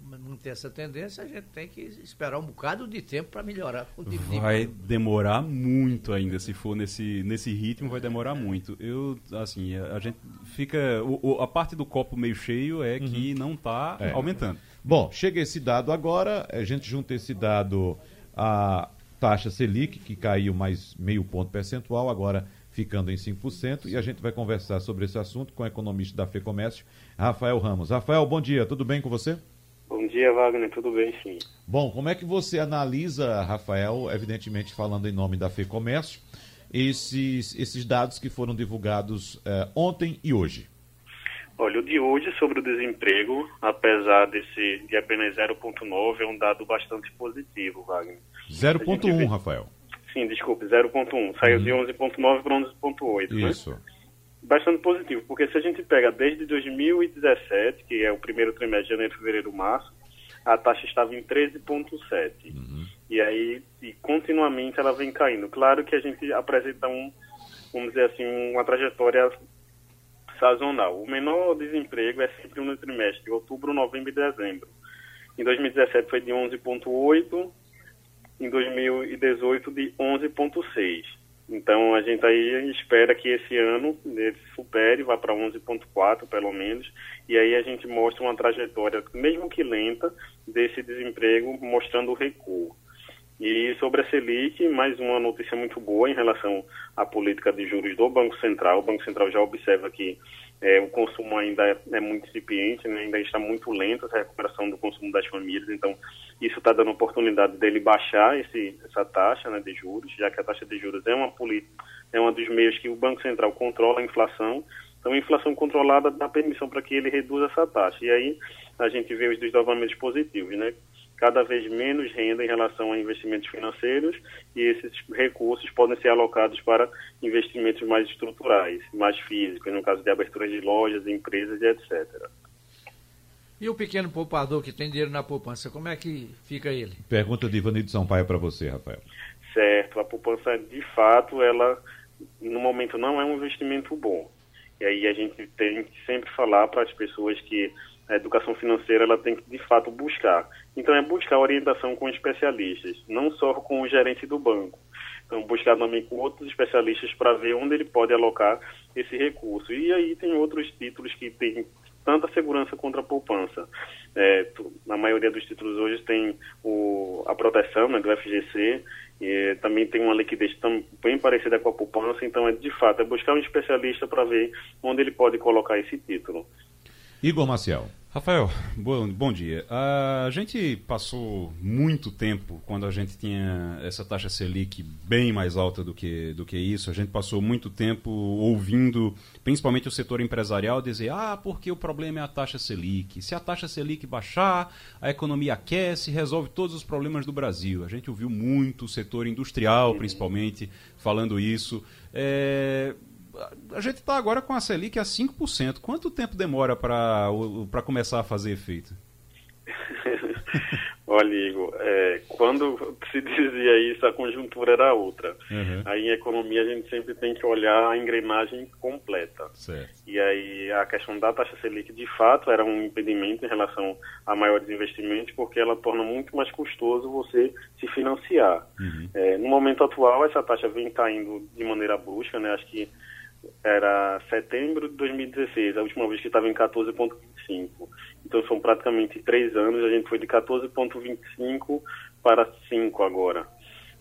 Manter essa tendência, a gente tem que esperar um bocado de tempo para melhorar. Vai demorar muito ainda, se for nesse, nesse ritmo, vai demorar muito. Eu, assim, a, a gente fica. O, a parte do copo meio cheio é uhum. que não está é. aumentando. Bom, chega esse dado agora, a gente junta esse dado à taxa Selic, que caiu mais meio ponto percentual, agora ficando em 5%, e a gente vai conversar sobre esse assunto com o economista da FEComércio, Rafael Ramos. Rafael, bom dia, tudo bem com você? Bom dia, Wagner, tudo bem, sim. Bom, como é que você analisa, Rafael, evidentemente falando em nome da FEComércio, esses, esses dados que foram divulgados eh, ontem e hoje? Olha, o de hoje sobre o desemprego, apesar desse de apenas 0,9, é um dado bastante positivo, Wagner. 0,1, Rafael. Sim, desculpe, 0,1. Saiu uhum. de 11,9 para 11,8. Né? Isso. Né? Bastante positivo, porque se a gente pega desde 2017, que é o primeiro trimestre de janeiro, fevereiro, março, a taxa estava em 13,7. Uhum. E aí, e continuamente ela vem caindo. Claro que a gente apresenta um, vamos dizer assim, uma trajetória sazonal. O menor desemprego é sempre no trimestre, outubro, novembro e dezembro. Em 2017 foi de 11,8, em 2018 de 11,6. Então a gente aí espera que esse ano ele supere, vá para 11,4 pelo menos, e aí a gente mostra uma trajetória, mesmo que lenta, desse desemprego, mostrando o recuo. E sobre a Selic, mais uma notícia muito boa em relação à política de juros do Banco Central. O Banco Central já observa que é, o consumo ainda é, é muito incipiente, né? ainda está muito lento essa recuperação do consumo das famílias, então isso está dando oportunidade dele baixar esse, essa taxa né, de juros, já que a taxa de juros é uma política, é um dos meios que o Banco Central controla a inflação, então a inflação controlada dá permissão para que ele reduza essa taxa, e aí a gente vê os desdobramentos positivos, né? Cada vez menos renda em relação a investimentos financeiros e esses recursos podem ser alocados para investimentos mais estruturais, mais físicos, no caso de abertura de lojas, empresas e etc. E o pequeno poupador que tem dinheiro na poupança, como é que fica ele? Pergunta de Ivanildo Sampaio para você, Rafael. Certo, a poupança de fato, ela no momento não é um investimento bom. E aí a gente tem que sempre falar para as pessoas que a educação financeira ela tem que de fato buscar. Então é buscar orientação com especialistas, não só com o gerente do banco. Então buscar também com outros especialistas para ver onde ele pode alocar esse recurso. E aí tem outros títulos que têm tanta segurança contra a poupança. É, na maioria dos títulos hoje tem o, a proteção né, do FGC, e também tem uma liquidez bem parecida com a poupança, então é de fato é buscar um especialista para ver onde ele pode colocar esse título. Igor Maciel. Rafael, bom, bom dia. A gente passou muito tempo, quando a gente tinha essa taxa Selic bem mais alta do que, do que isso, a gente passou muito tempo ouvindo, principalmente o setor empresarial, dizer: ah, porque o problema é a taxa Selic. Se a taxa Selic baixar, a economia aquece, resolve todos os problemas do Brasil. A gente ouviu muito o setor industrial, principalmente, falando isso. É a gente está agora com a Selic a 5%. Quanto tempo demora para começar a fazer efeito? Olha, Igor, é, quando se dizia isso, a conjuntura era outra. Uhum. Aí em economia a gente sempre tem que olhar a engrenagem completa. Certo. E aí a questão da taxa Selic, de fato, era um impedimento em relação a maiores investimentos, porque ela torna muito mais custoso você se financiar. Uhum. É, no momento atual, essa taxa vem caindo de maneira brusca, né? Acho que era setembro de 2016, a última vez que estava em 14,25. Então são praticamente três anos, a gente foi de 14,25 para 5 agora.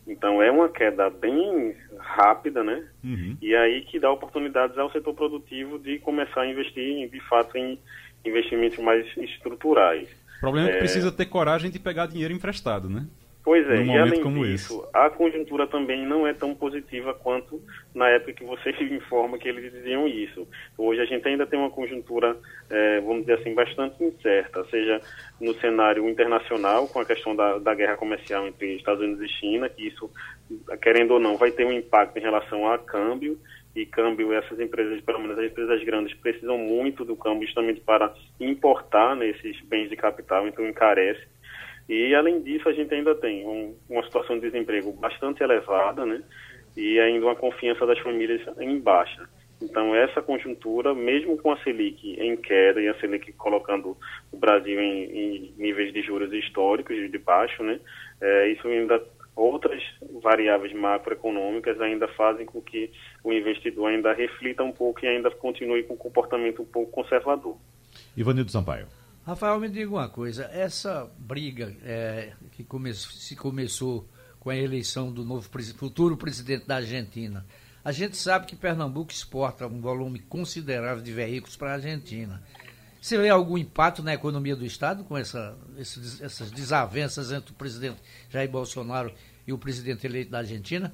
Então é uma queda bem rápida, né? Uhum. E aí que dá oportunidades ao setor produtivo de começar a investir, de fato, em investimentos mais estruturais. O problema é que é. precisa ter coragem de pegar dinheiro emprestado, né? Pois é, e além disso, esse. a conjuntura também não é tão positiva quanto na época que você informa que eles diziam isso. Hoje a gente ainda tem uma conjuntura, é, vamos dizer assim, bastante incerta, seja no cenário internacional, com a questão da, da guerra comercial entre Estados Unidos e China, que isso, querendo ou não, vai ter um impacto em relação a câmbio, e câmbio, essas empresas, pelo menos as empresas grandes, precisam muito do câmbio justamente para importar nesses né, bens de capital, então encarece. E, além disso, a gente ainda tem um, uma situação de desemprego bastante elevada, né? E ainda uma confiança das famílias em baixa. Então, essa conjuntura, mesmo com a Selic em queda e a Selic colocando o Brasil em, em níveis de juros históricos de baixo, né? É, isso ainda outras variáveis macroeconômicas ainda fazem com que o investidor ainda reflita um pouco e ainda continue com um comportamento um pouco conservador. Ivanildo Sampaio. Rafael, me diga uma coisa, essa briga é, que come se começou com a eleição do novo futuro presidente da Argentina, a gente sabe que Pernambuco exporta um volume considerável de veículos para a Argentina. Você vê algum impacto na economia do Estado com essa, essas desavenças entre o presidente Jair Bolsonaro e o presidente eleito da Argentina?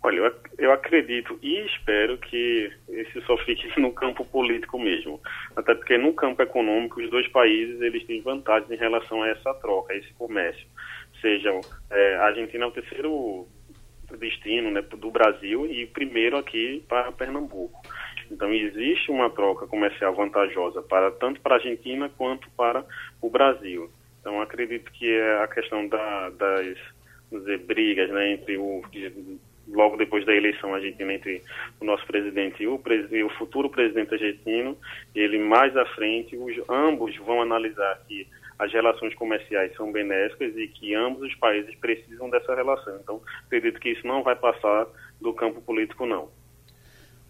Olha, eu, acredito e espero que isso só fique no campo político mesmo. Até porque no campo econômico, os dois países eles têm vantagens em relação a essa troca, a esse comércio. Sejam, é, a Argentina é o terceiro destino né, do Brasil e primeiro aqui para Pernambuco. Então existe uma troca comercial vantajosa para tanto para a Argentina quanto para o Brasil. Então acredito que é a questão da, das dizer, brigas né, entre o logo depois da eleição argentina entre o nosso presidente e o, e o futuro presidente argentino, ele mais à frente, os, ambos vão analisar que as relações comerciais são benéficas e que ambos os países precisam dessa relação. Então, acredito que isso não vai passar do campo político, não.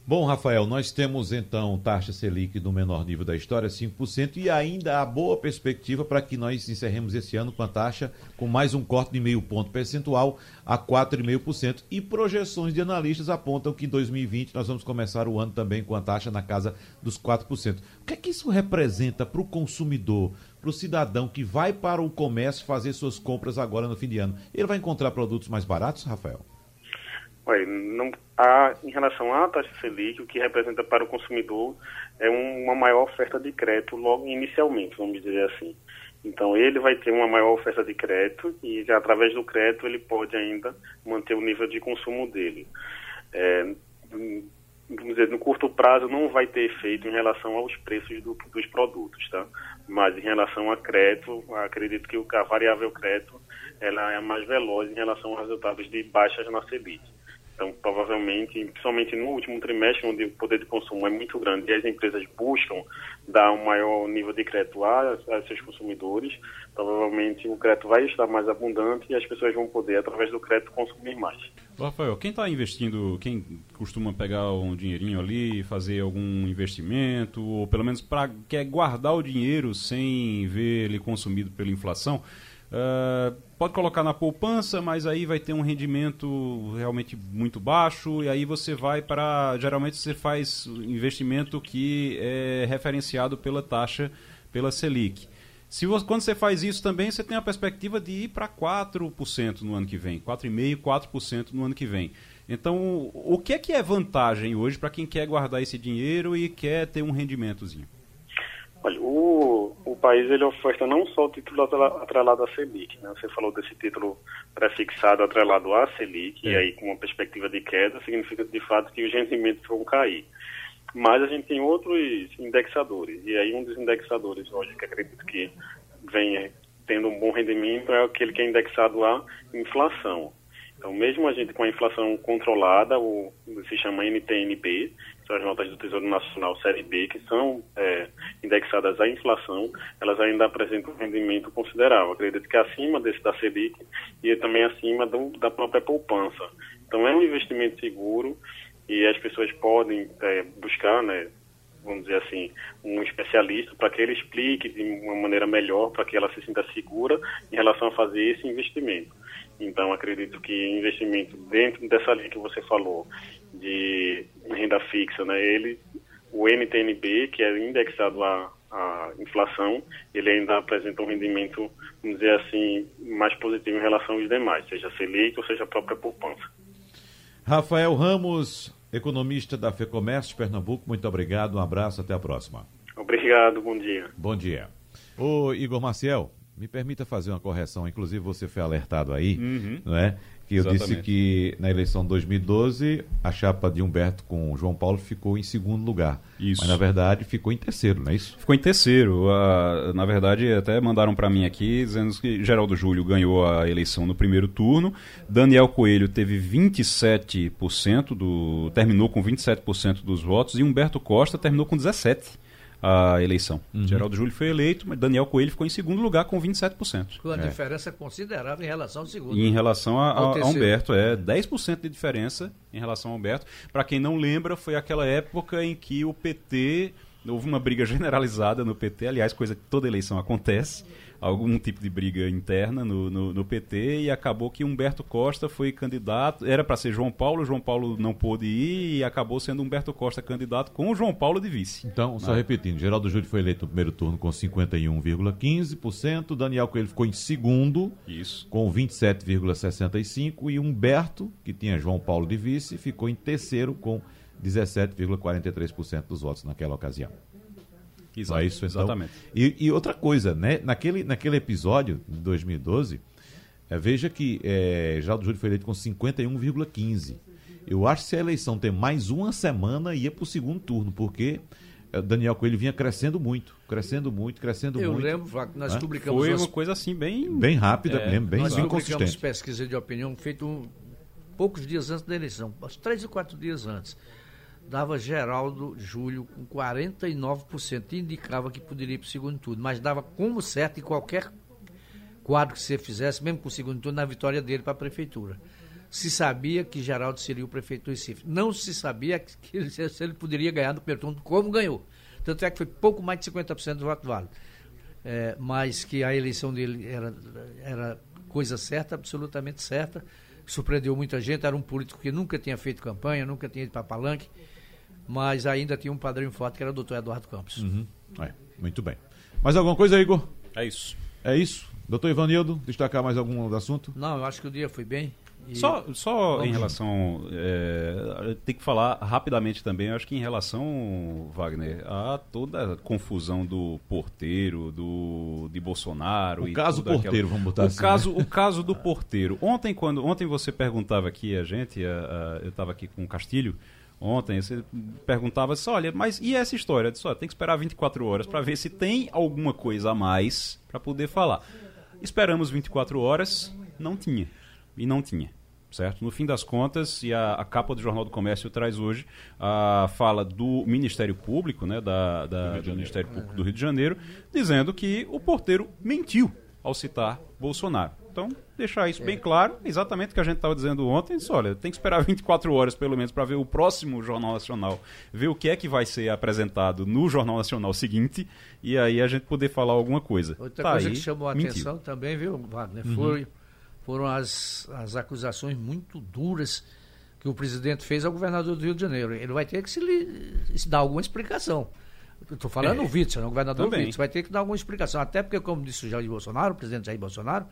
Bom, Rafael, nós temos então taxa Selic no menor nível da história, 5%, e ainda há boa perspectiva para que nós encerremos esse ano com a taxa com mais um corte de meio ponto percentual a 4,5%. E projeções de analistas apontam que em 2020 nós vamos começar o ano também com a taxa na casa dos 4%. O que é que isso representa para o consumidor, para o cidadão que vai para o comércio fazer suas compras agora no fim de ano? Ele vai encontrar produtos mais baratos, Rafael? Olha, não, há, em relação à taxa Selic, o que representa para o consumidor é um, uma maior oferta de crédito logo inicialmente, vamos dizer assim. Então ele vai ter uma maior oferta de crédito e através do crédito ele pode ainda manter o nível de consumo dele. É, vamos dizer, no curto prazo não vai ter efeito em relação aos preços do, dos produtos, tá? Mas em relação a crédito, acredito que a variável crédito ela é mais veloz em relação aos resultados de baixas na Selic. Então, provavelmente, principalmente no último trimestre, onde o poder de consumo é muito grande e as empresas buscam dar um maior nível de crédito a, a seus consumidores, provavelmente o crédito vai estar mais abundante e as pessoas vão poder, através do crédito, consumir mais. Rafael, quem está investindo, quem costuma pegar um dinheirinho ali fazer algum investimento, ou pelo menos para quer guardar o dinheiro sem ver ele consumido pela inflação, Uh, pode colocar na poupança, mas aí vai ter um rendimento realmente muito baixo e aí você vai para geralmente você faz investimento que é referenciado pela taxa pela Selic. Se você, quando você faz isso também, você tem a perspectiva de ir para 4% no ano que vem, 4,5%, 4% no ano que vem. Então, o que é que é vantagem hoje para quem quer guardar esse dinheiro e quer ter um rendimentozinho? Olha, o, o país ele oferta não só o título atrelado à Selic, né? Você falou desse título prefixado atrelado à Selic, é. e aí com uma perspectiva de queda, significa de fato que os rendimentos vão cair. Mas a gente tem outros indexadores, e aí um dos indexadores hoje que acredito que vem tendo um bom rendimento é aquele que é indexado à inflação. Então, mesmo a gente com a inflação controlada, o, se chama NTNB, são as notas do Tesouro Nacional Série B, que são é, indexadas à inflação, elas ainda apresentam um rendimento considerável. Acredito que é acima desse da Selic e também acima do, da própria poupança. Então, é um investimento seguro e as pessoas podem é, buscar, né, vamos dizer assim, um especialista para que ele explique de uma maneira melhor, para que ela se sinta segura em relação a fazer esse investimento. Então, acredito que investimento dentro dessa linha que você falou, de renda fixa, né, ele, o NTNB, que é indexado à, à inflação, ele ainda apresenta um rendimento, vamos dizer assim, mais positivo em relação aos demais, seja Selic ou seja a própria poupança. Rafael Ramos, economista da FEComércio Pernambuco, muito obrigado, um abraço, até a próxima. Obrigado, bom dia. Bom dia. Ô Igor Maciel, me permita fazer uma correção, inclusive você foi alertado aí, uhum. não é? Que eu Exatamente. disse que na eleição de 2012 a chapa de Humberto com João Paulo ficou em segundo lugar. Isso. Mas na verdade ficou em terceiro, não é isso? Ficou em terceiro. Uh, na verdade, até mandaram para mim aqui dizendo que Geraldo Júlio ganhou a eleição no primeiro turno, Daniel Coelho teve 27% do. terminou com 27% dos votos e Humberto Costa terminou com 17% a eleição. Uhum. Geraldo Júlio foi eleito, mas Daniel Coelho ficou em segundo lugar com 27%. Com uma é. diferença considerável em relação ao segundo. E em relação a, a, a Humberto, é 10% de diferença em relação ao Humberto. Para quem não lembra, foi aquela época em que o PT houve uma briga generalizada no PT, aliás, coisa que toda eleição acontece algum tipo de briga interna no, no, no, PT e acabou que Humberto Costa foi candidato, era para ser João Paulo, João Paulo não pôde ir e acabou sendo Humberto Costa candidato com o João Paulo de vice. Então, só né? repetindo, Geraldo Júlio foi eleito no primeiro turno com 51,15%, Daniel Coelho ficou em segundo Isso. com 27,65% e Humberto, que tinha João Paulo de vice, ficou em terceiro com 17,43% dos votos naquela ocasião. Exato, é isso, então, exatamente. E, e, outra coisa, né? Naquele, naquele episódio de 2012, é, veja que é, Geraldo Júlio foi eleito com 51,15. Eu acho que se a eleição ter mais uma semana, ia para o segundo turno, porque é, Daniel Coelho vinha crescendo muito, crescendo muito, crescendo eu muito. Eu lembro, nós né? publicamos... Foi uma coisa assim bem... Bem rápida é, mesmo, bem, nós bem publicamos pesquisa de opinião feito um, poucos dias antes da eleição, três ou quatro dias antes dava Geraldo Júlio com 49%, indicava que poderia ir para o segundo turno, mas dava como certo em qualquer quadro que você fizesse, mesmo com o segundo turno, na vitória dele para a prefeitura. Se sabia que Geraldo seria o prefeito do Recife. Não se sabia que ele, se ele poderia ganhar no primeiro turno, como ganhou. Tanto é que foi pouco mais de 50% do voto válido. É, mas que a eleição dele era, era coisa certa, absolutamente certa. Surpreendeu muita gente. Era um político que nunca tinha feito campanha, nunca tinha ido para palanque mas ainda tinha um padrinho forte que era o doutor Eduardo Campos. Uhum. É, muito bem. Mais alguma coisa, Igor? É isso. É isso. Doutor Ivanildo, destacar mais algum assunto? Não, eu acho que o dia foi bem. Só, só em relação. É, tem que falar rapidamente também, acho que em relação, Wagner, a toda a confusão do porteiro, do, de Bolsonaro. O caso porteiro, aquela... vamos botar o assim. Caso, né? O caso do porteiro. Ontem, quando, ontem você perguntava aqui, a gente, a, a, eu estava aqui com o Castilho ontem, você perguntava assim, olha, mas e essa história? Eu disse, tem que esperar 24 horas para ver se tem alguma coisa a mais para poder falar. Esperamos 24 horas, não tinha. E não tinha. Certo? No fim das contas, e a, a, capa do Jornal do Comércio traz hoje a fala do Ministério Público, né, da, da do, do Ministério Público do Rio de Janeiro, dizendo que o porteiro mentiu ao citar Bolsonaro. Então, deixar isso é. bem claro, exatamente o que a gente estava dizendo ontem, disse, olha, tem que esperar 24 horas pelo menos para ver o próximo Jornal Nacional, ver o que é que vai ser apresentado no Jornal Nacional seguinte, e aí a gente poder falar alguma coisa. Outra tá coisa aí, que chamou a mentiu. atenção também, viu, Wagner, uhum. foi, foram as, as acusações muito duras que o presidente fez ao governador do Rio de Janeiro. Ele vai ter que se, se dar alguma explicação. Estou falando é, o Witzel, o governador Witzel, vai ter que dar alguma explicação. Até porque, como disse o Jair Bolsonaro, o presidente Jair Bolsonaro,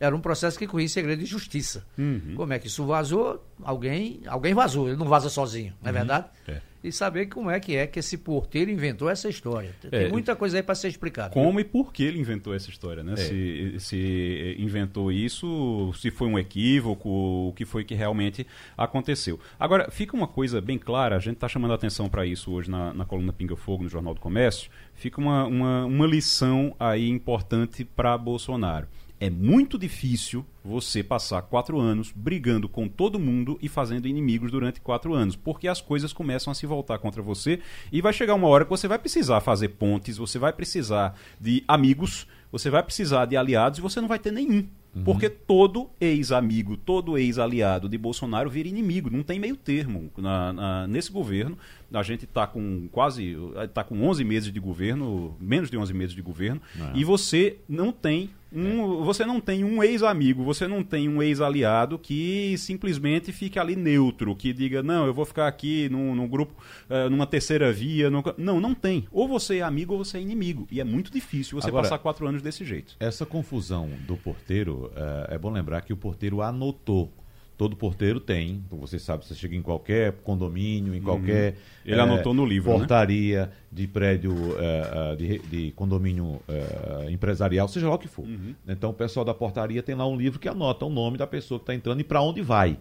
era um processo que corria segredo de justiça. Uhum. Como é que isso vazou? Alguém, alguém vazou, ele não vaza sozinho, não é uhum. verdade? É. E saber como é que é que esse porteiro inventou essa história. Tem é, muita coisa aí para ser explicada. Como viu? e por que ele inventou essa história, né? É. Se, se inventou isso, se foi um equívoco, o que foi que realmente aconteceu. Agora, fica uma coisa bem clara, a gente está chamando a atenção para isso hoje na, na coluna Pinga Fogo, no Jornal do Comércio, fica uma, uma, uma lição aí importante para Bolsonaro. É muito difícil você passar quatro anos brigando com todo mundo e fazendo inimigos durante quatro anos, porque as coisas começam a se voltar contra você e vai chegar uma hora que você vai precisar fazer pontes, você vai precisar de amigos, você vai precisar de aliados e você não vai ter nenhum. Uhum. Porque todo ex-amigo, todo ex-aliado de Bolsonaro vira inimigo, não tem meio termo. Na, na, nesse governo, a gente está com quase, está com 11 meses de governo, menos de 11 meses de governo, é. e você não tem um, você não tem um ex-amigo, você não tem um ex-aliado que simplesmente fique ali neutro, que diga, não, eu vou ficar aqui num, num grupo, uh, numa terceira via. Num... Não, não tem. Ou você é amigo ou você é inimigo. E é muito difícil você Agora, passar quatro anos desse jeito. Essa confusão do porteiro, uh, é bom lembrar que o porteiro anotou todo porteiro tem. Você sabe, você chega em qualquer condomínio, em uhum. qualquer. Uhum. Ele é, anotou no livro. Né? Portaria né? de prédio, é, de, de, condomínio é, empresarial, seja lá o que for. Uhum. Então o pessoal da portaria tem lá um livro que anota o nome da pessoa que está entrando e para onde vai.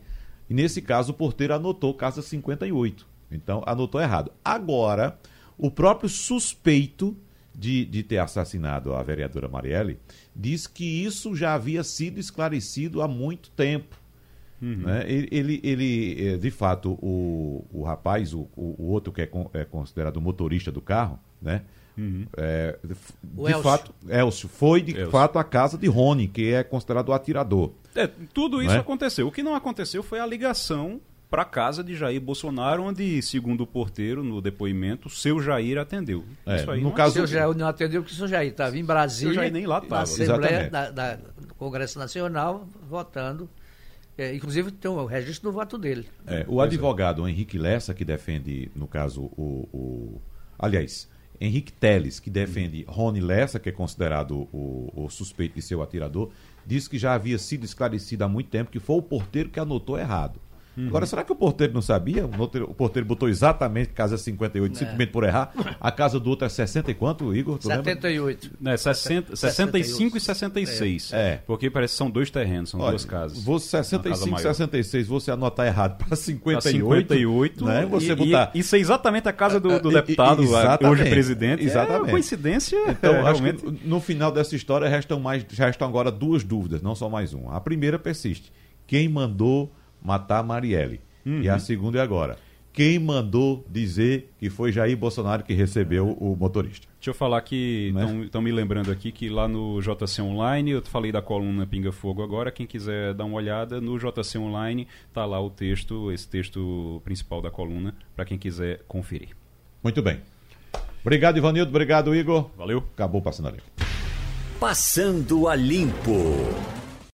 E nesse caso o porteiro anotou casa 58. Então anotou errado. Agora, o próprio suspeito. De, de, ter assassinado a vereadora Marielle, diz que isso já havia sido esclarecido há muito tempo. Uhum. Né? Ele, ele, ele, é, de fato, o, o rapaz, o, o outro que é, é considerado motorista do carro, né? Uhum. É, de, de fato, Elcio, foi de Elcio. fato a casa de Rony, que é considerado o atirador. É, tudo isso é? aconteceu. O que não aconteceu foi a ligação para a casa de Jair Bolsonaro, onde, segundo o porteiro, no depoimento, o seu Jair atendeu. É, Isso aí no não caso... seu Jair não atendeu porque o seu Jair estava em Brasília, seu Jair nem lá estava. na Assembleia da, da, do Congresso Nacional, votando é, inclusive tem o registro do voto dele. É, o advogado Henrique Lessa, que defende, no caso, o. o aliás, Henrique Teles, que defende Rony Lessa, que é considerado o, o suspeito de ser o atirador, disse que já havia sido esclarecido há muito tempo que foi o porteiro que anotou errado. Uhum. Agora, será que o porteiro não sabia? O porteiro botou exatamente casa 58, é. simplesmente por errar. A casa do outro é 60 e quanto, Igor? 78. É, 60, 65 e 66. É. é. Porque parece que são dois terrenos, são Olha, duas casas. Você 65 e 66, você anotar errado para 58. 58 né? você e, botar... e, isso é exatamente a casa do, do deputado, hoje presidente. Exatamente. É coincidência. Então, é, realmente... no final dessa história restam, mais, restam agora duas dúvidas, não só mais uma. A primeira persiste. Quem mandou matar Marielle. Uhum. E a segunda é agora. Quem mandou dizer que foi Jair Bolsonaro que recebeu o motorista? Deixa eu falar que estão né? me lembrando aqui que lá no JC Online, eu falei da coluna Pinga Fogo agora, quem quiser dar uma olhada, no JC Online está lá o texto, esse texto principal da coluna, para quem quiser conferir. Muito bem. Obrigado, Ivanildo. Obrigado, Igor. Valeu. Acabou passando a limpo. Passando a limpo.